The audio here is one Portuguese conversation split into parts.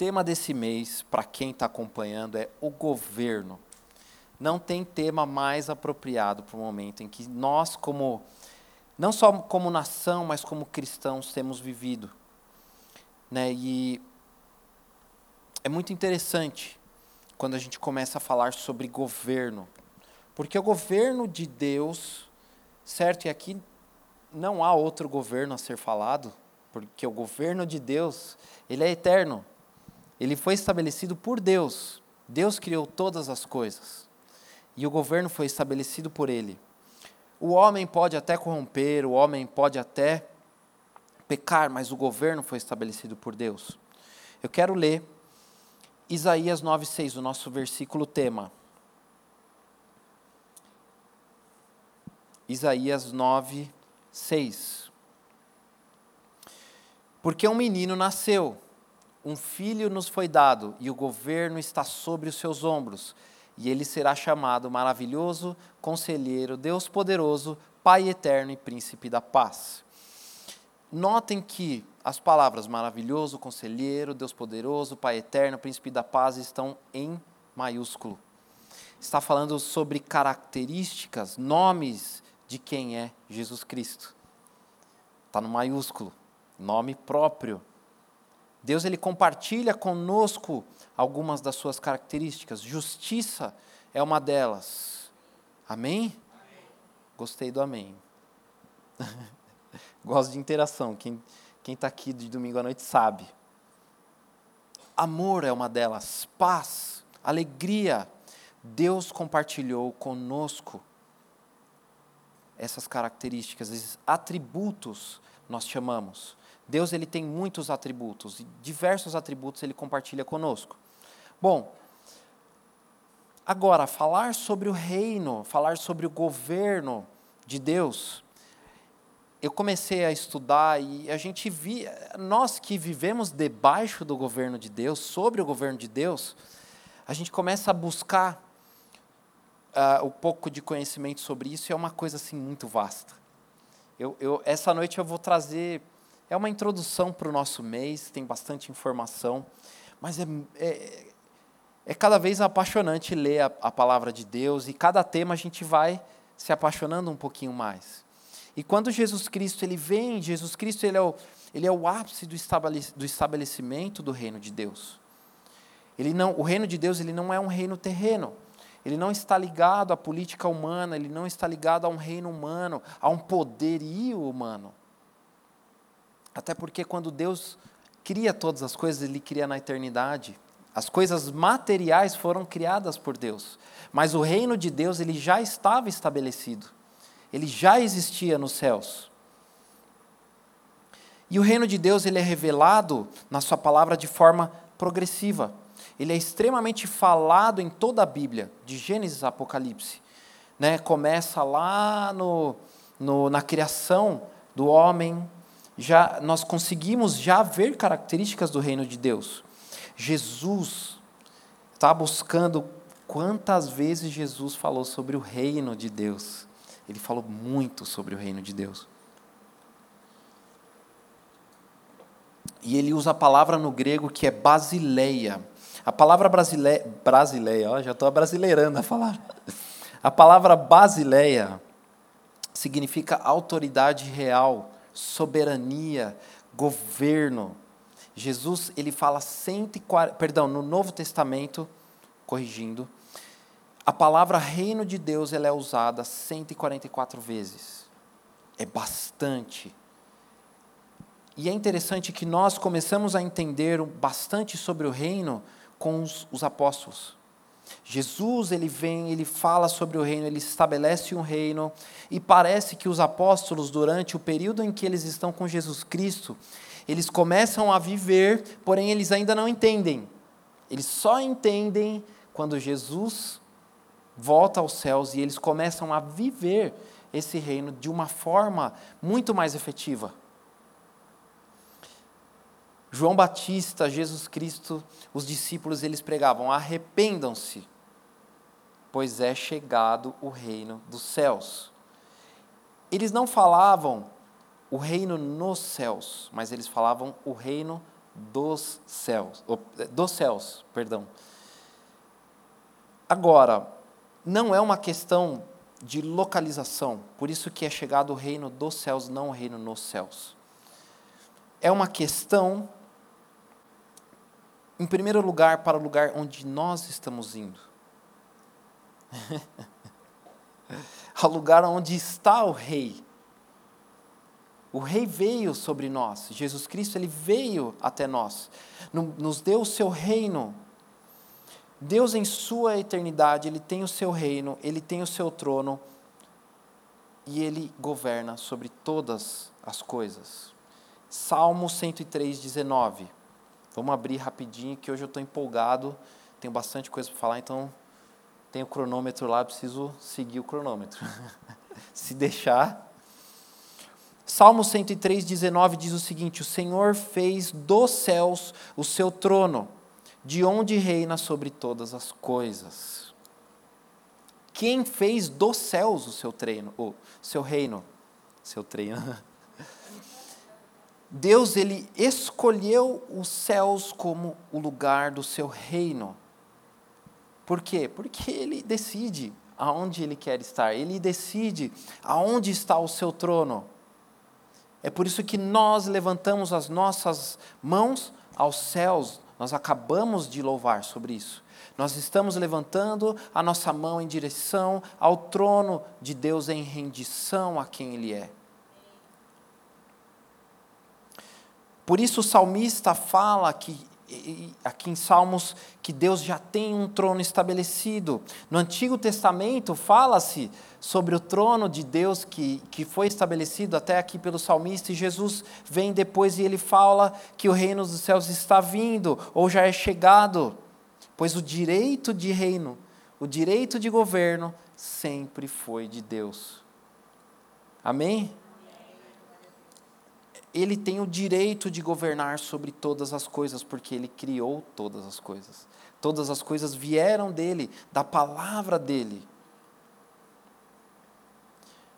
Tema desse mês, para quem está acompanhando, é o governo. Não tem tema mais apropriado para o momento em que nós, como não só como nação, mas como cristãos, temos vivido. Né? E é muito interessante quando a gente começa a falar sobre governo. Porque o governo de Deus, certo? E aqui não há outro governo a ser falado, porque o governo de Deus, ele é eterno. Ele foi estabelecido por Deus. Deus criou todas as coisas. E o governo foi estabelecido por ele. O homem pode até corromper, o homem pode até pecar, mas o governo foi estabelecido por Deus. Eu quero ler Isaías 9,6, o nosso versículo tema. Isaías 9, 6. Porque um menino nasceu, um filho nos foi dado, e o governo está sobre os seus ombros e ele será chamado Maravilhoso, Conselheiro, Deus Poderoso, Pai Eterno e Príncipe da Paz. Notem que as palavras maravilhoso, conselheiro, Deus poderoso, Pai eterno, príncipe da paz estão em maiúsculo. Está falando sobre características, nomes de quem é Jesus Cristo. Está no maiúsculo, nome próprio. Deus ele compartilha conosco algumas das suas características. Justiça é uma delas. Amém? amém. Gostei do amém. Gosto de interação. Quem quem está aqui de domingo à noite sabe. Amor é uma delas. Paz, alegria. Deus compartilhou conosco essas características, esses atributos nós chamamos. Deus ele tem muitos atributos diversos atributos ele compartilha conosco. Bom, agora falar sobre o reino, falar sobre o governo de Deus, eu comecei a estudar e a gente via, nós que vivemos debaixo do governo de Deus, sobre o governo de Deus, a gente começa a buscar uh, um pouco de conhecimento sobre isso e é uma coisa assim muito vasta. Eu, eu, essa noite eu vou trazer é uma introdução para o nosso mês, tem bastante informação, mas é, é, é cada vez apaixonante ler a, a palavra de Deus e cada tema a gente vai se apaixonando um pouquinho mais. E quando Jesus Cristo ele vem, Jesus Cristo ele é o, ele é o ápice do, estabelecimento do reino de Deus. Ele não, o reino de Deus ele não é um reino terreno. Ele não está ligado à política humana, ele não está ligado a um reino humano, a um poderio humano. Até porque quando Deus cria todas as coisas, Ele cria na eternidade. As coisas materiais foram criadas por Deus, mas o reino de Deus ele já estava estabelecido. Ele já existia nos céus. E o reino de Deus ele é revelado na sua palavra de forma progressiva. Ele é extremamente falado em toda a Bíblia, de Gênesis a Apocalipse. Né? Começa lá no, no, na criação do homem, já nós conseguimos já ver características do reino de Deus. Jesus está buscando quantas vezes Jesus falou sobre o reino de Deus. Ele falou muito sobre o reino de Deus. E ele usa a palavra no grego que é basileia. A palavra brasileia, brasileia ó, já estou brasileirando a falar. A palavra basileia significa autoridade real, soberania, governo. Jesus, ele fala 140, perdão, no Novo Testamento, corrigindo, a palavra reino de Deus ela é usada 144 vezes. É bastante. E é interessante que nós começamos a entender bastante sobre o reino com os, os apóstolos. Jesus, ele vem, ele fala sobre o reino, ele estabelece um reino, e parece que os apóstolos, durante o período em que eles estão com Jesus Cristo, eles começam a viver, porém eles ainda não entendem. Eles só entendem quando Jesus volta aos céus e eles começam a viver esse reino de uma forma muito mais efetiva. João Batista, Jesus Cristo, os discípulos, eles pregavam: arrependam-se, pois é chegado o reino dos céus. Eles não falavam o reino nos céus, mas eles falavam o reino dos céus, dos céus, perdão. Agora, não é uma questão de localização, por isso que é chegado o reino dos céus, não o reino nos céus. É uma questão em primeiro lugar, para o lugar onde nós estamos indo. Ao lugar onde está o Rei. O Rei veio sobre nós. Jesus Cristo, ele veio até nós. Nos deu o seu reino. Deus, em sua eternidade, ele tem o seu reino, ele tem o seu trono e ele governa sobre todas as coisas. Salmo 103, 19. Vamos abrir rapidinho, que hoje eu estou empolgado, tenho bastante coisa para falar, então tem o cronômetro lá, preciso seguir o cronômetro. Se deixar. Salmo 103, 19 diz o seguinte: O Senhor fez dos céus o seu trono, de onde reina sobre todas as coisas. Quem fez dos céus o seu treino, o seu reino? Seu treino. Deus ele escolheu os céus como o lugar do seu reino. Por quê? Porque ele decide aonde ele quer estar, ele decide aonde está o seu trono. É por isso que nós levantamos as nossas mãos aos céus, nós acabamos de louvar sobre isso. Nós estamos levantando a nossa mão em direção ao trono de Deus em rendição a quem Ele é. Por isso o salmista fala que aqui em Salmos que Deus já tem um trono estabelecido. No Antigo Testamento fala-se sobre o trono de Deus que, que foi estabelecido até aqui pelo salmista, e Jesus vem depois e ele fala que o reino dos céus está vindo, ou já é chegado, pois o direito de reino, o direito de governo, sempre foi de Deus. Amém? Ele tem o direito de governar sobre todas as coisas, porque ele criou todas as coisas. Todas as coisas vieram dele, da palavra dele.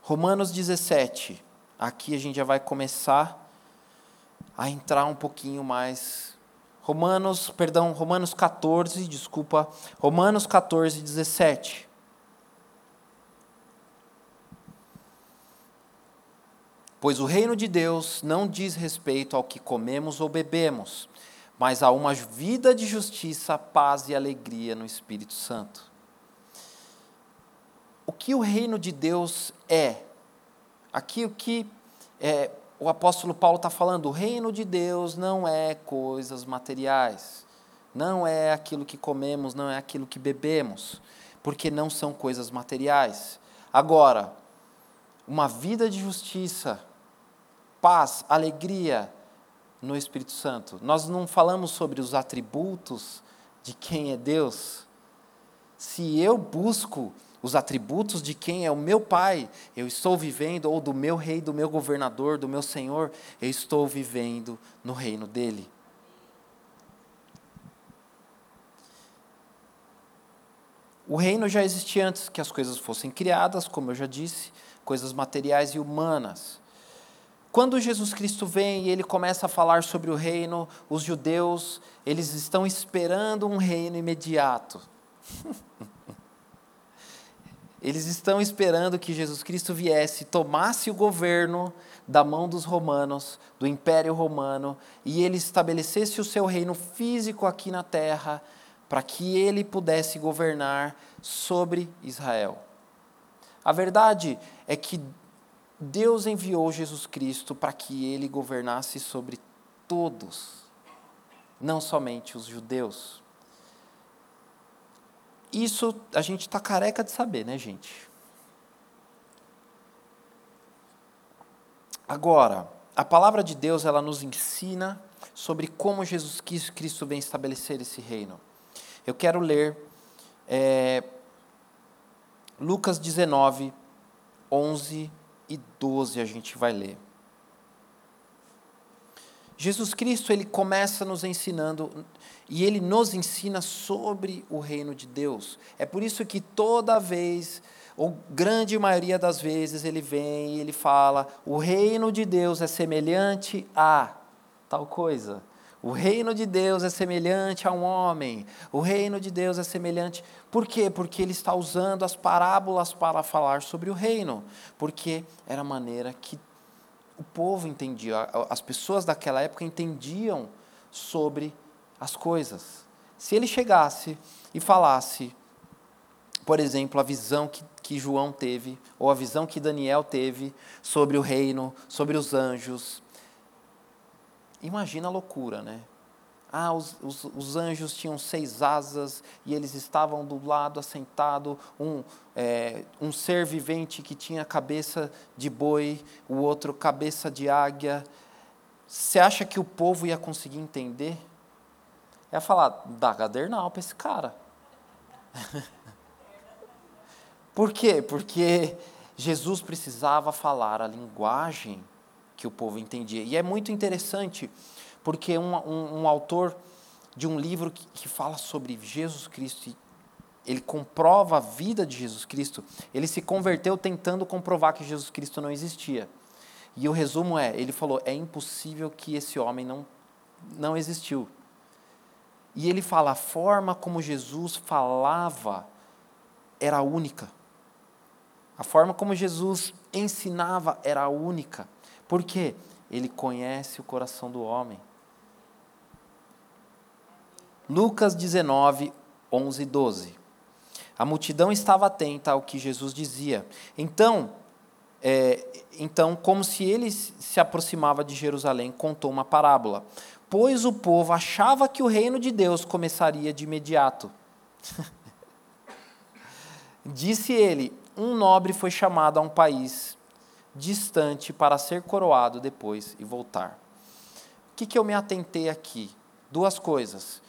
Romanos 17. Aqui a gente já vai começar a entrar um pouquinho mais. Romanos, perdão, Romanos 14, desculpa. Romanos 14, 17. Pois o reino de Deus não diz respeito ao que comemos ou bebemos, mas a uma vida de justiça, paz e alegria no Espírito Santo. O que o reino de Deus é? Aqui o que é, o apóstolo Paulo está falando, o reino de Deus não é coisas materiais, não é aquilo que comemos, não é aquilo que bebemos, porque não são coisas materiais. Agora, uma vida de justiça, paz, alegria no Espírito Santo. Nós não falamos sobre os atributos de quem é Deus. Se eu busco os atributos de quem é o meu Pai, eu estou vivendo, ou do meu rei, do meu governador, do meu Senhor, eu estou vivendo no reino dele. O reino já existia antes que as coisas fossem criadas, como eu já disse, coisas materiais e humanas. Quando Jesus Cristo vem e ele começa a falar sobre o reino, os judeus, eles estão esperando um reino imediato. eles estão esperando que Jesus Cristo viesse, tomasse o governo da mão dos romanos, do Império Romano, e ele estabelecesse o seu reino físico aqui na terra, para que ele pudesse governar sobre Israel. A verdade é que Deus enviou Jesus Cristo para que ele governasse sobre todos, não somente os judeus. Isso a gente está careca de saber, né, gente? Agora, a palavra de Deus ela nos ensina sobre como Jesus Cristo vem estabelecer esse reino. Eu quero ler é, Lucas 19, 11 e 12, a gente vai ler. Jesus Cristo, ele começa nos ensinando, e ele nos ensina sobre o reino de Deus. É por isso que toda vez, ou grande maioria das vezes, ele vem e ele fala: o reino de Deus é semelhante a tal coisa. O reino de Deus é semelhante a um homem. O reino de Deus é semelhante. Por quê? Porque ele está usando as parábolas para falar sobre o reino. Porque era a maneira que o povo entendia, as pessoas daquela época entendiam sobre as coisas. Se ele chegasse e falasse, por exemplo, a visão que, que João teve, ou a visão que Daniel teve sobre o reino, sobre os anjos, Imagina a loucura, né? Ah, os, os, os, anjos tinham seis asas e eles estavam do lado assentado, um, é, um ser vivente que tinha cabeça de boi, o outro cabeça de águia. Você acha que o povo ia conseguir entender? Ia falar, dá gadernal para esse cara. Por quê? Porque Jesus precisava falar a linguagem que o povo entendia. E é muito interessante, porque um, um, um autor de um livro que, que fala sobre Jesus Cristo, ele comprova a vida de Jesus Cristo, ele se converteu tentando comprovar que Jesus Cristo não existia. E o resumo é, ele falou, é impossível que esse homem não, não existiu. E ele fala, a forma como Jesus falava era única. A forma como Jesus ensinava era única. Por quê? Ele conhece o coração do homem. Lucas 19, 11 e 12. A multidão estava atenta ao que Jesus dizia. Então, é, então, como se ele se aproximava de Jerusalém, contou uma parábola. Pois o povo achava que o reino de Deus começaria de imediato. Disse ele: Um nobre foi chamado a um país distante para ser coroado depois e voltar. O que, que eu me atentei aqui? Duas coisas.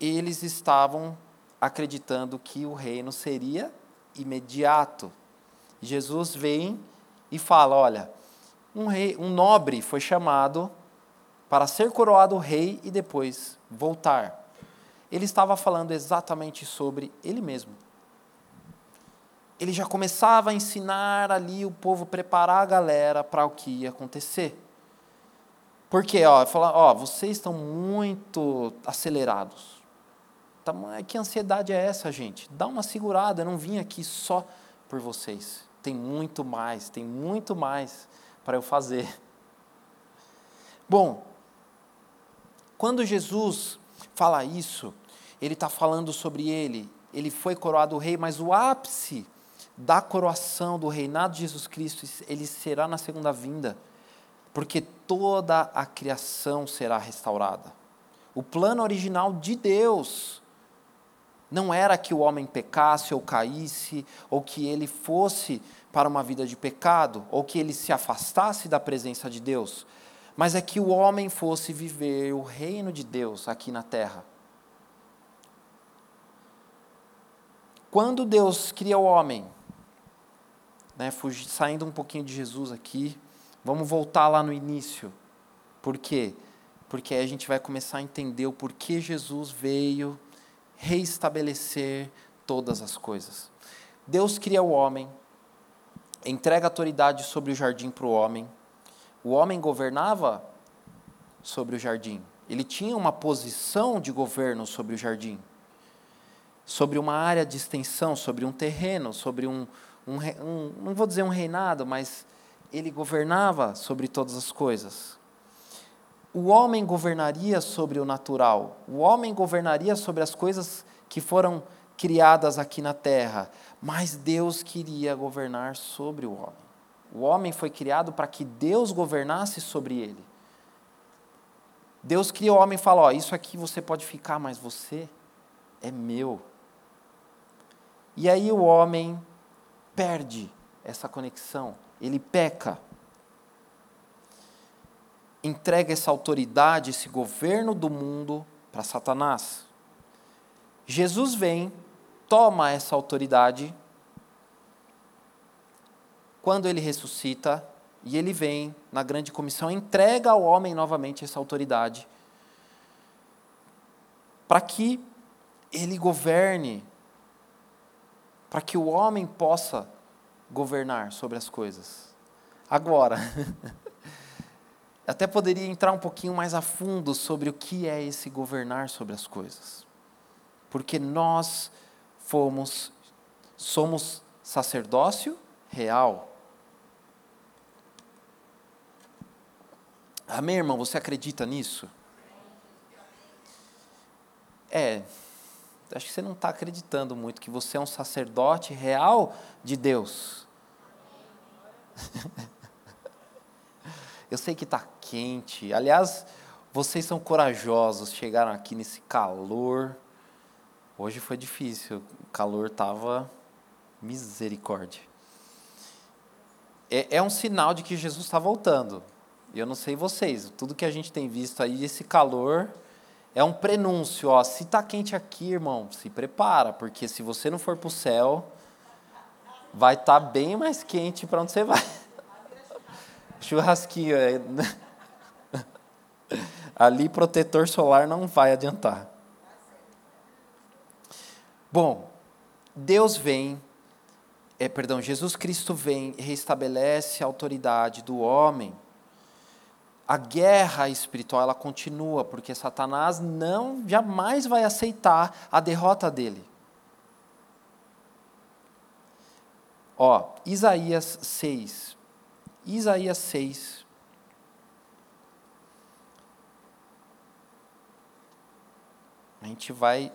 Eles estavam acreditando que o reino seria imediato. Jesus vem e fala: olha, um, rei, um nobre foi chamado para ser coroado rei e depois voltar. Ele estava falando exatamente sobre ele mesmo ele já começava a ensinar ali o povo, preparar a galera para o que ia acontecer. Porque, ó, falar, ó, vocês estão muito acelerados. Tá, que ansiedade é essa, gente? Dá uma segurada, eu não vim aqui só por vocês. Tem muito mais, tem muito mais para eu fazer. Bom, quando Jesus fala isso, ele está falando sobre ele. Ele foi coroado rei, mas o ápice da coroação do reinado de Jesus Cristo, ele será na segunda vinda, porque toda a criação será restaurada. O plano original de Deus não era que o homem pecasse ou caísse, ou que ele fosse para uma vida de pecado, ou que ele se afastasse da presença de Deus, mas é que o homem fosse viver o reino de Deus aqui na terra. Quando Deus cria o homem, né, saindo um pouquinho de Jesus aqui, vamos voltar lá no início. Por quê? Porque aí a gente vai começar a entender o porquê Jesus veio reestabelecer todas as coisas. Deus cria o homem, entrega autoridade sobre o jardim para o homem. O homem governava sobre o jardim. Ele tinha uma posição de governo sobre o jardim, sobre uma área de extensão, sobre um terreno, sobre um, um, um, não vou dizer um reinado, mas ele governava sobre todas as coisas. O homem governaria sobre o natural, o homem governaria sobre as coisas que foram criadas aqui na terra, mas Deus queria governar sobre o homem. O homem foi criado para que Deus governasse sobre ele. Deus cria o homem e fala: isso aqui você pode ficar, mas você é meu. E aí o homem perde essa conexão, ele peca. entrega essa autoridade, esse governo do mundo para Satanás. Jesus vem, toma essa autoridade. Quando ele ressuscita, e ele vem na grande comissão, entrega ao homem novamente essa autoridade, para que ele governe, para que o homem possa governar sobre as coisas. Agora, até poderia entrar um pouquinho mais a fundo sobre o que é esse governar sobre as coisas. Porque nós fomos, somos sacerdócio real. Amém, irmão? Você acredita nisso? É, acho que você não está acreditando muito que você é um sacerdote real de Deus. Eu sei que está quente. Aliás, vocês são corajosos, chegaram aqui nesse calor. Hoje foi difícil, o calor estava misericórdia. É, é um sinal de que Jesus está voltando. Eu não sei vocês, tudo que a gente tem visto aí, esse calor é um prenúncio, ó, se está quente aqui, irmão, se prepara, porque se você não for para o céu, vai estar tá bem mais quente para onde você vai. Churrasquinho, é, ali protetor solar não vai adiantar. Bom, Deus vem, é, perdão, Jesus Cristo vem restabelece a autoridade do homem a guerra espiritual ela continua, porque Satanás não jamais vai aceitar a derrota dele. Ó, Isaías 6. Isaías 6. A gente vai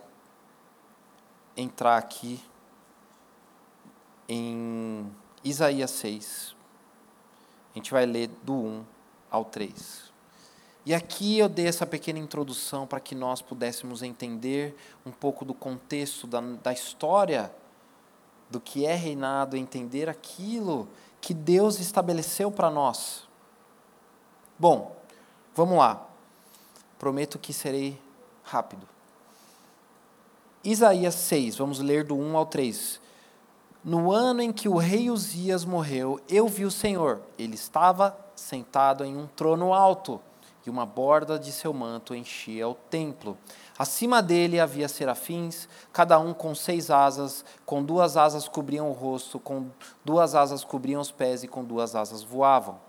entrar aqui em Isaías 6. A gente vai ler do 1 ao 3. E aqui eu dei essa pequena introdução para que nós pudéssemos entender um pouco do contexto da, da história do que é reinado, entender aquilo que Deus estabeleceu para nós. Bom, vamos lá. Prometo que serei rápido. Isaías 6, vamos ler do 1 ao 3. No ano em que o rei Uzias morreu, eu vi o Senhor. Ele estava sentado em um trono alto, e uma borda de seu manto enchia o templo. Acima dele havia serafins, cada um com seis asas, com duas asas cobriam o rosto, com duas asas cobriam os pés e com duas asas voavam.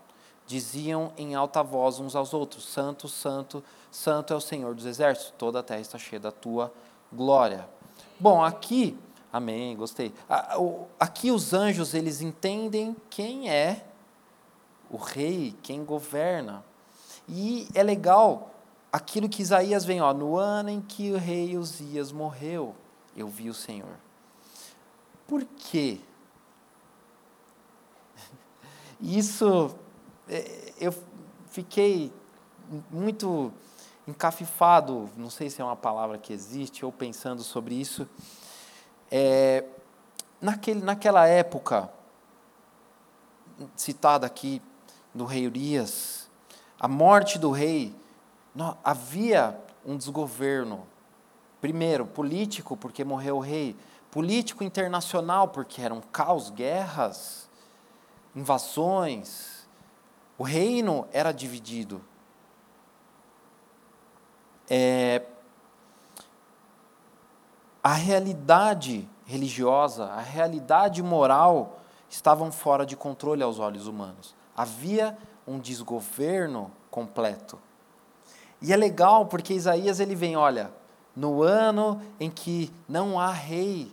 Diziam em alta voz uns aos outros: Santo, Santo, Santo é o Senhor dos exércitos, toda a terra está cheia da tua glória. Bom, aqui, amém, gostei. Aqui os anjos, eles entendem quem é o rei, quem governa. E é legal aquilo que Isaías vem, ó, no ano em que o rei Uzias morreu, eu vi o Senhor. Por quê? Isso, é, eu fiquei muito encafifado, não sei se é uma palavra que existe, ou pensando sobre isso. É, naquele, naquela época, citada aqui do rei Urias, a morte do rei, não, havia um desgoverno. Primeiro, político, porque morreu o rei. Político internacional, porque eram caos, guerras, invasões. O reino era dividido. É, a realidade religiosa, a realidade moral estavam fora de controle aos olhos humanos. Havia um desgoverno completo. E é legal porque Isaías ele vem, olha, no ano em que não há rei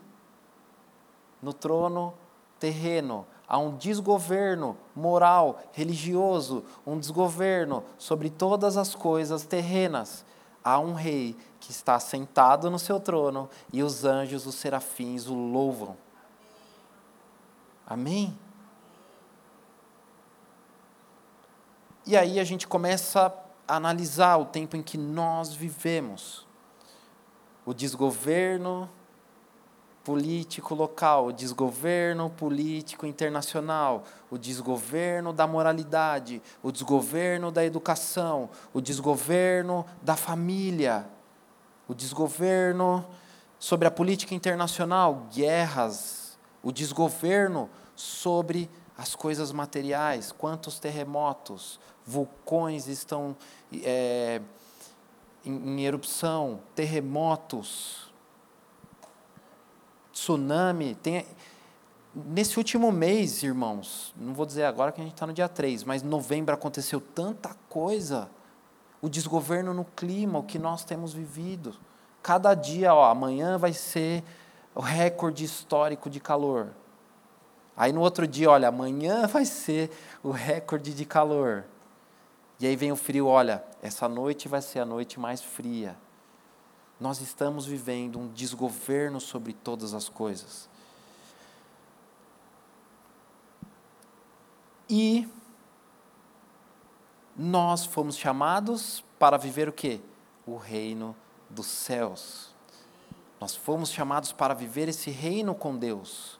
no trono terreno, há um desgoverno moral, religioso, um desgoverno sobre todas as coisas terrenas. Há um rei que está sentado no seu trono e os anjos, os serafins o louvam. Amém? E aí a gente começa a analisar o tempo em que nós vivemos. O desgoverno político local, o desgoverno político internacional, o desgoverno da moralidade, o desgoverno da educação, o desgoverno da família, o desgoverno sobre a política internacional, guerras, o desgoverno sobre as coisas materiais, quantos terremotos, vulcões estão é, em, em erupção, terremotos, tsunami. Tem, nesse último mês, irmãos, não vou dizer agora que a gente está no dia 3, mas em novembro aconteceu tanta coisa. O desgoverno no clima, o que nós temos vivido. Cada dia, ó, amanhã vai ser o recorde histórico de calor. Aí no outro dia, olha, amanhã vai ser o recorde de calor. E aí vem o frio, olha, essa noite vai ser a noite mais fria. Nós estamos vivendo um desgoverno sobre todas as coisas. E nós fomos chamados para viver o quê? O reino dos céus. Nós fomos chamados para viver esse reino com Deus.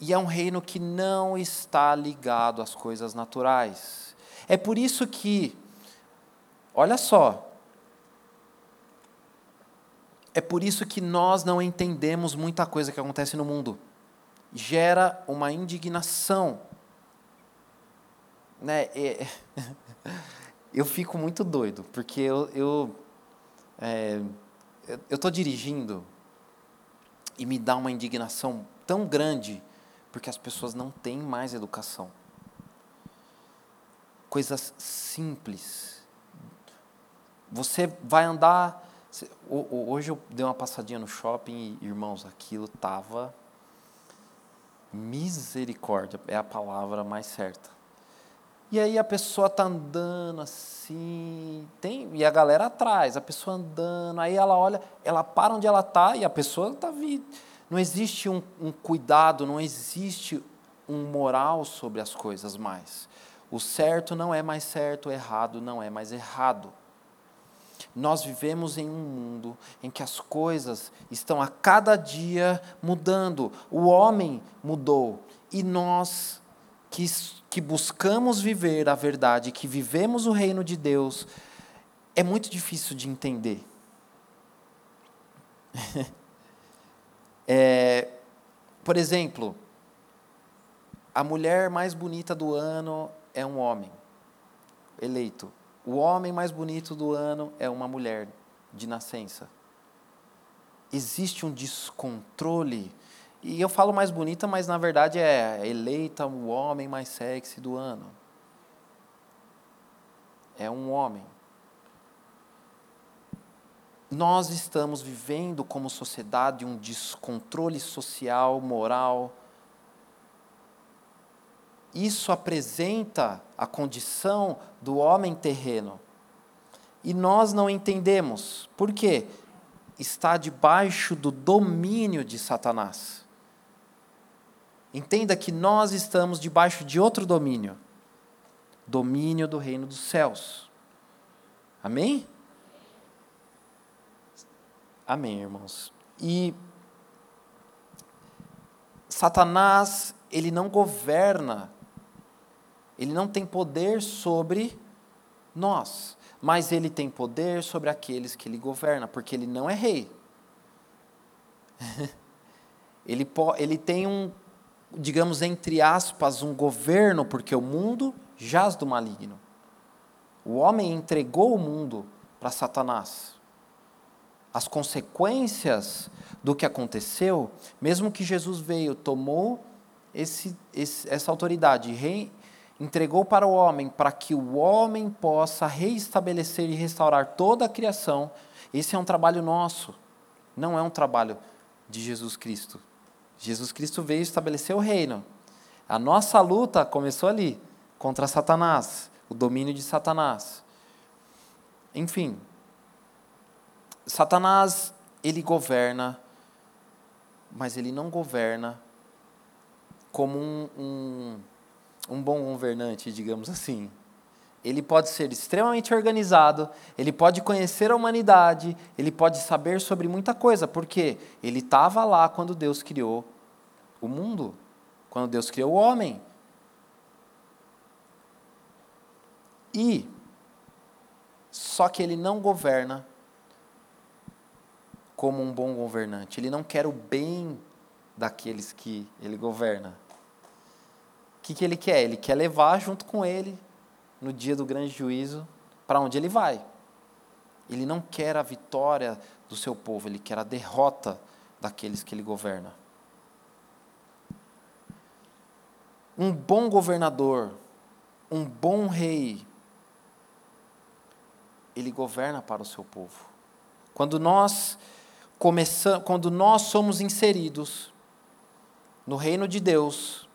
E é um reino que não está ligado às coisas naturais. É por isso que, olha só, é por isso que nós não entendemos muita coisa que acontece no mundo. Gera uma indignação. Né? É, eu fico muito doido, porque eu eu é, estou dirigindo e me dá uma indignação tão grande porque as pessoas não têm mais educação. Coisas simples. Você vai andar. Hoje eu dei uma passadinha no shopping e, irmãos, aquilo tava misericórdia, é a palavra mais certa. E aí a pessoa tá andando assim, tem e a galera atrás, a pessoa andando, aí ela olha, ela para onde ela tá e a pessoa tá vindo não existe um, um cuidado, não existe um moral sobre as coisas mais. O certo não é mais certo, o errado não é mais errado. Nós vivemos em um mundo em que as coisas estão a cada dia mudando. O homem mudou e nós que, que buscamos viver a verdade, que vivemos o reino de Deus, é muito difícil de entender. É, por exemplo, a mulher mais bonita do ano é um homem eleito. O homem mais bonito do ano é uma mulher de nascença. Existe um descontrole. E eu falo mais bonita, mas na verdade é eleita o homem mais sexy do ano. É um homem nós estamos vivendo como sociedade um descontrole social, moral. Isso apresenta a condição do homem terreno. E nós não entendemos. Por quê? Está debaixo do domínio de Satanás. Entenda que nós estamos debaixo de outro domínio domínio do reino dos céus. Amém? Amém, irmãos. E Satanás, ele não governa, ele não tem poder sobre nós, mas ele tem poder sobre aqueles que ele governa, porque ele não é rei. ele, ele tem um, digamos, entre aspas, um governo, porque o mundo jaz do maligno. O homem entregou o mundo para Satanás as consequências do que aconteceu, mesmo que Jesus veio, tomou esse, esse, essa autoridade, rei, entregou para o homem, para que o homem possa reestabelecer e restaurar toda a criação, esse é um trabalho nosso, não é um trabalho de Jesus Cristo. Jesus Cristo veio estabelecer o reino. A nossa luta começou ali, contra Satanás, o domínio de Satanás. Enfim, Satanás, ele governa, mas ele não governa como um, um, um bom governante, digamos assim. ele pode ser extremamente organizado, ele pode conhecer a humanidade, ele pode saber sobre muita coisa, porque ele estava lá quando Deus criou o mundo, quando Deus criou o homem. E só que ele não governa como um bom governante. Ele não quer o bem daqueles que ele governa. Que, que ele quer? Ele quer levar junto com ele, no dia do grande juízo, para onde ele vai. Ele não quer a vitória do seu povo, ele quer a derrota daqueles que ele governa. Um bom governador, um bom rei, ele governa para o seu povo. Quando nós começamos, quando nós somos inseridos no reino de Deus,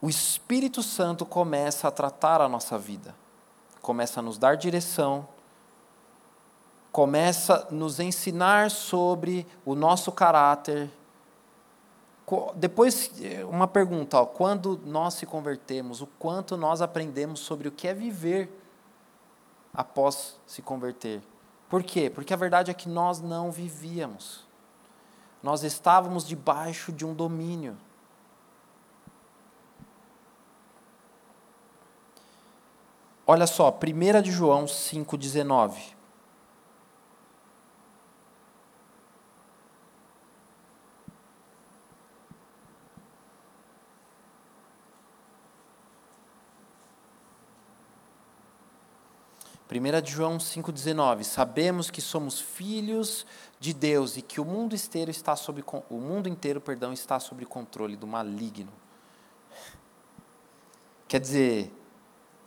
o Espírito Santo começa a tratar a nossa vida, começa a nos dar direção, começa a nos ensinar sobre o nosso caráter. Depois, uma pergunta: ó, quando nós se convertemos, o quanto nós aprendemos sobre o que é viver após se converter? Por quê? Porque a verdade é que nós não vivíamos. Nós estávamos debaixo de um domínio. Olha só, 1 de João 5,19. 1 de João 5,19, sabemos que somos filhos de Deus e que o mundo inteiro está sob o mundo inteiro, perdão, está sob controle do maligno. Quer dizer,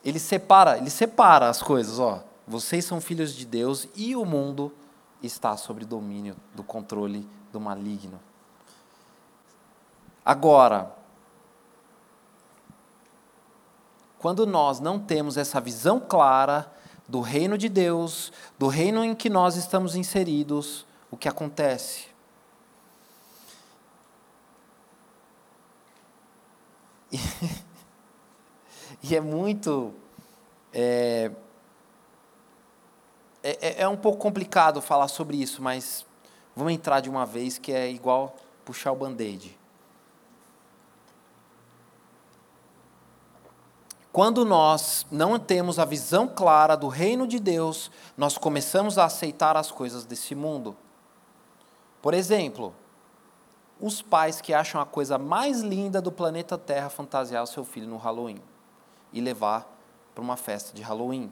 ele separa, ele separa as coisas, ó. Vocês são filhos de Deus e o mundo está sob domínio do controle do maligno. Agora, quando nós não temos essa visão clara do reino de Deus, do reino em que nós estamos inseridos, o que acontece? E, e é muito. É, é, é um pouco complicado falar sobre isso, mas vamos entrar de uma vez que é igual puxar o band-aid. Quando nós não temos a visão clara do reino de Deus, nós começamos a aceitar as coisas desse mundo. Por exemplo, os pais que acham a coisa mais linda do planeta Terra fantasiar o seu filho no Halloween e levar para uma festa de Halloween.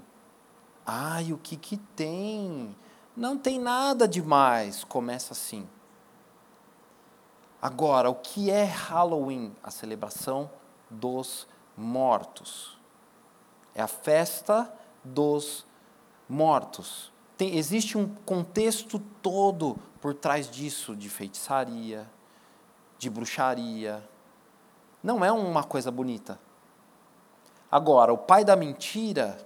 Ai, o que que tem? Não tem nada demais. Começa assim. Agora, o que é Halloween? A celebração dos mortos. É a festa dos mortos. Tem, existe um contexto todo por trás disso, de feitiçaria, de bruxaria. Não é uma coisa bonita. Agora, o pai da mentira,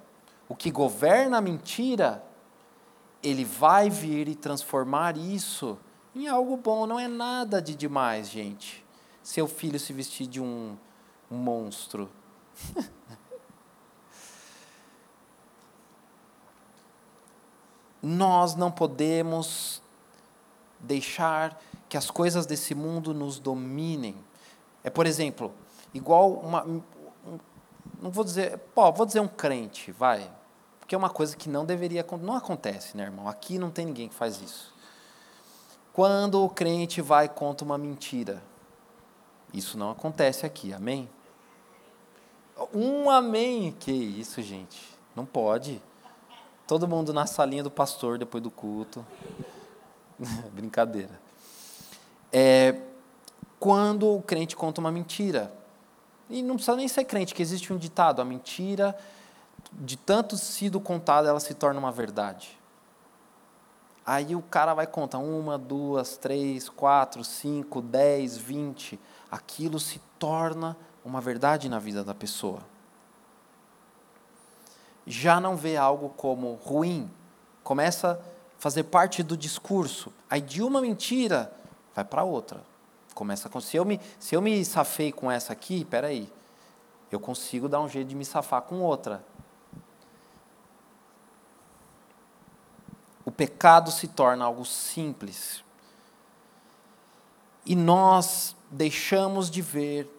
o que governa a mentira, ele vai vir e transformar isso em algo bom. Não é nada de demais, gente. Seu filho se vestir de um, um monstro Nós não podemos deixar que as coisas desse mundo nos dominem. É, por exemplo, igual uma. Não vou dizer. Pô, vou dizer um crente, vai. Porque é uma coisa que não deveria. Não acontece, né, irmão? Aqui não tem ninguém que faz isso. Quando o crente vai contra uma mentira. Isso não acontece aqui, amém? Um amém. Que isso, gente. Não pode. Todo mundo na salinha do pastor depois do culto. Brincadeira. É, quando o crente conta uma mentira. E não precisa nem ser crente, que existe um ditado: a mentira, de tanto sido contada, ela se torna uma verdade. Aí o cara vai contar uma, duas, três, quatro, cinco, dez, vinte. Aquilo se torna uma verdade na vida da pessoa. Já não vê algo como ruim, começa a fazer parte do discurso. Aí de uma mentira vai para outra. Começa com se eu me se eu me safei com essa aqui, espera aí. eu consigo dar um jeito de me safar com outra. O pecado se torna algo simples. E nós deixamos de ver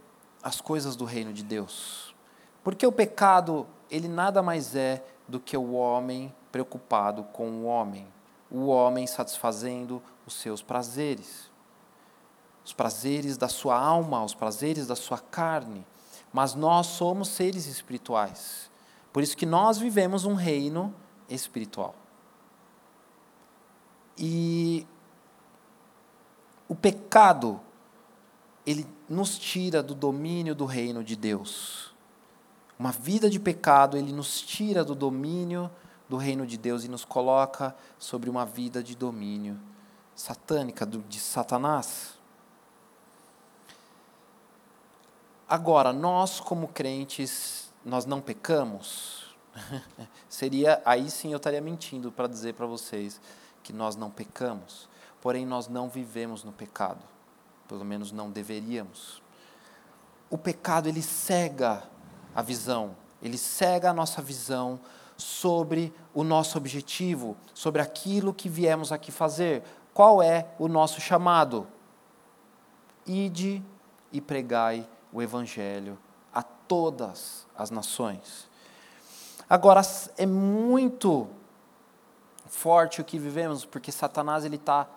as coisas do reino de Deus. Porque o pecado, ele nada mais é do que o homem preocupado com o homem, o homem satisfazendo os seus prazeres, os prazeres da sua alma, os prazeres da sua carne. Mas nós somos seres espirituais. Por isso que nós vivemos um reino espiritual. E o pecado, ele nos tira do domínio do reino de Deus. Uma vida de pecado, ele nos tira do domínio do reino de Deus e nos coloca sobre uma vida de domínio satânica, de Satanás. Agora, nós como crentes, nós não pecamos? Seria, aí sim eu estaria mentindo para dizer para vocês que nós não pecamos, porém nós não vivemos no pecado, pelo menos não deveríamos. O pecado ele cega a visão, ele cega a nossa visão sobre o nosso objetivo, sobre aquilo que viemos aqui fazer. Qual é o nosso chamado? Ide e pregai o evangelho a todas as nações. Agora é muito forte o que vivemos, porque Satanás ele está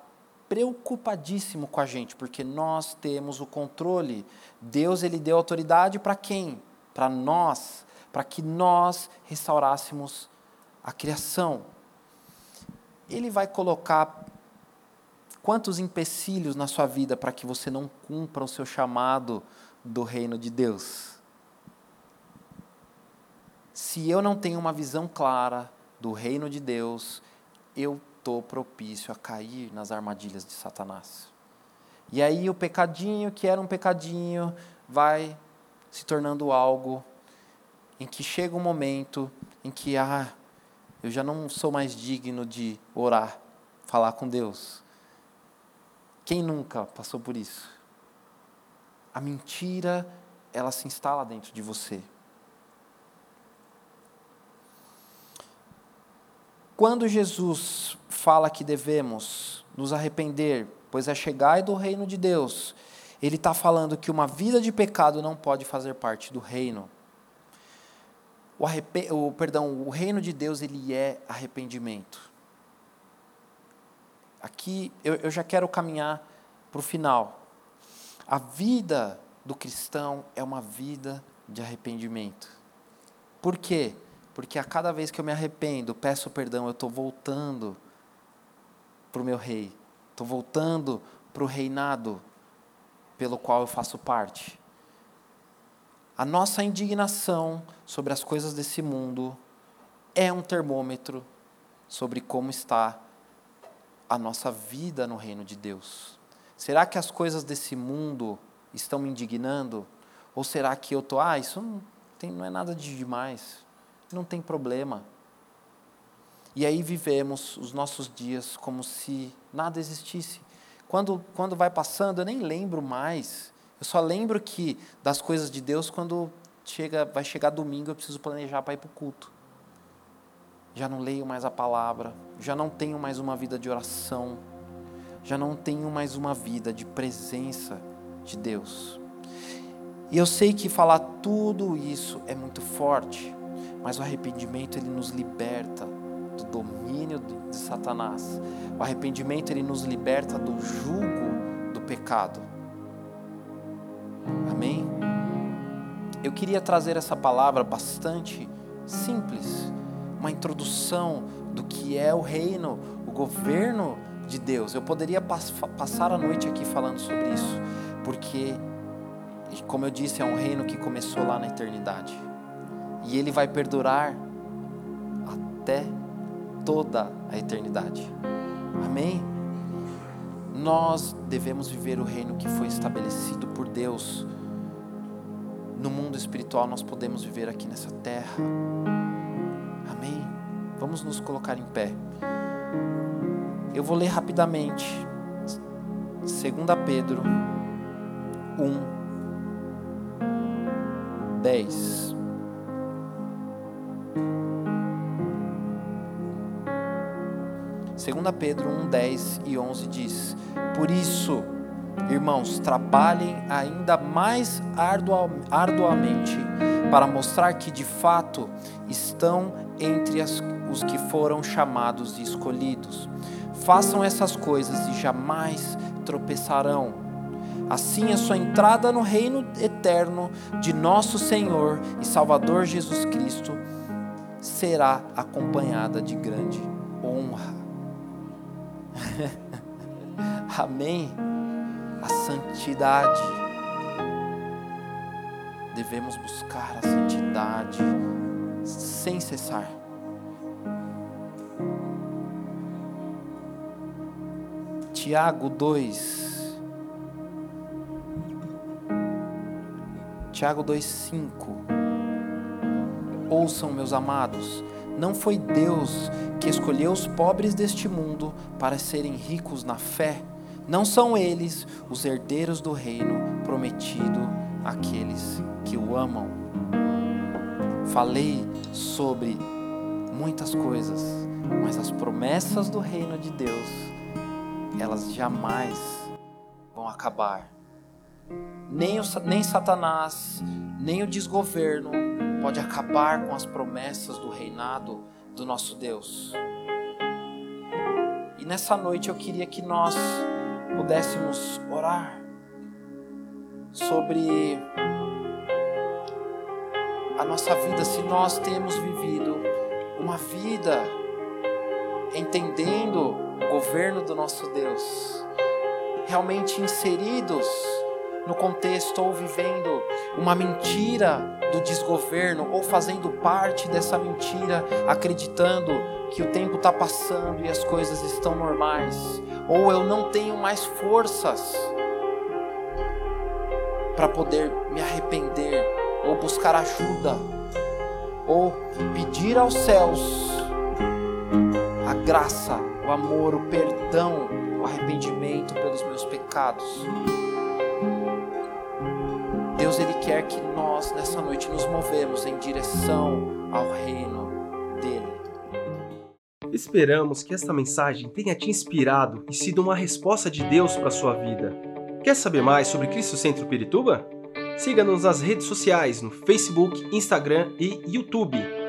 preocupadíssimo com a gente, porque nós temos o controle. Deus ele deu autoridade para quem? Para nós, para que nós restaurássemos a criação. Ele vai colocar quantos empecilhos na sua vida para que você não cumpra o seu chamado do reino de Deus? Se eu não tenho uma visão clara do reino de Deus, eu estou propício a cair nas armadilhas de Satanás. E aí o pecadinho, que era um pecadinho, vai se tornando algo em que chega um momento em que, ah, eu já não sou mais digno de orar, falar com Deus. Quem nunca passou por isso? A mentira, ela se instala dentro de você. Quando Jesus fala que devemos nos arrepender, pois é chegar do reino de Deus, ele está falando que uma vida de pecado não pode fazer parte do reino. O, o, perdão, o reino de Deus ele é arrependimento. Aqui eu, eu já quero caminhar para o final. A vida do cristão é uma vida de arrependimento. Por quê? Porque a cada vez que eu me arrependo, peço perdão, eu estou voltando para o meu rei. Estou voltando para o reinado pelo qual eu faço parte. A nossa indignação sobre as coisas desse mundo é um termômetro sobre como está a nossa vida no reino de Deus. Será que as coisas desse mundo estão me indignando? Ou será que eu estou, ah, isso não, tem, não é nada de demais? não tem problema. E aí vivemos os nossos dias como se nada existisse. Quando, quando vai passando, eu nem lembro mais. Eu só lembro que das coisas de Deus quando chega, vai chegar domingo eu preciso planejar para ir para o culto. Já não leio mais a palavra, já não tenho mais uma vida de oração, já não tenho mais uma vida de presença de Deus. E eu sei que falar tudo isso é muito forte, mas o arrependimento ele nos liberta do domínio de Satanás. O arrependimento ele nos liberta do jugo do pecado. Amém? Eu queria trazer essa palavra bastante simples, uma introdução do que é o reino, o governo de Deus. Eu poderia passar a noite aqui falando sobre isso, porque, como eu disse, é um reino que começou lá na eternidade e ele vai perdurar até toda a eternidade. Amém? Nós devemos viver o reino que foi estabelecido por Deus. No mundo espiritual, nós podemos viver aqui nessa terra. Amém? Vamos nos colocar em pé. Eu vou ler rapidamente. 2 Pedro 1, 10. Segunda Pedro 1, 10 e 11 diz: Por isso, irmãos, trabalhem ainda mais arduamente para mostrar que de fato estão entre as, os que foram chamados e escolhidos. Façam essas coisas e jamais tropeçarão. Assim, a sua entrada no reino eterno de nosso Senhor e Salvador Jesus Cristo será acompanhada de grande honra. Amém? A santidade. Devemos buscar a santidade sem cessar. Tiago 2. Tiago 2:5. Ouçam, meus amados, não foi Deus que escolheu os pobres deste mundo para serem ricos na fé. Não são eles os herdeiros do reino prometido àqueles que o amam. Falei sobre muitas coisas, mas as promessas do reino de Deus elas jamais vão acabar. Nem, o, nem Satanás, nem o desgoverno pode acabar com as promessas do reinado do nosso Deus. E nessa noite eu queria que nós pudéssemos orar sobre a nossa vida, se nós temos vivido uma vida entendendo governo do nosso Deus, realmente inseridos no contexto ou vivendo uma mentira do desgoverno ou fazendo parte dessa mentira, acreditando que o tempo está passando e as coisas estão normais, ou eu não tenho mais forças para poder me arrepender ou buscar ajuda ou pedir aos céus a graça o amor, o perdão, o arrependimento pelos meus pecados. Deus ele quer que nós nessa noite nos movemos em direção ao reino dele. Esperamos que esta mensagem tenha te inspirado e sido uma resposta de Deus para a sua vida. Quer saber mais sobre Cristo Centro Pirituba? Siga-nos nas redes sociais no Facebook, Instagram e YouTube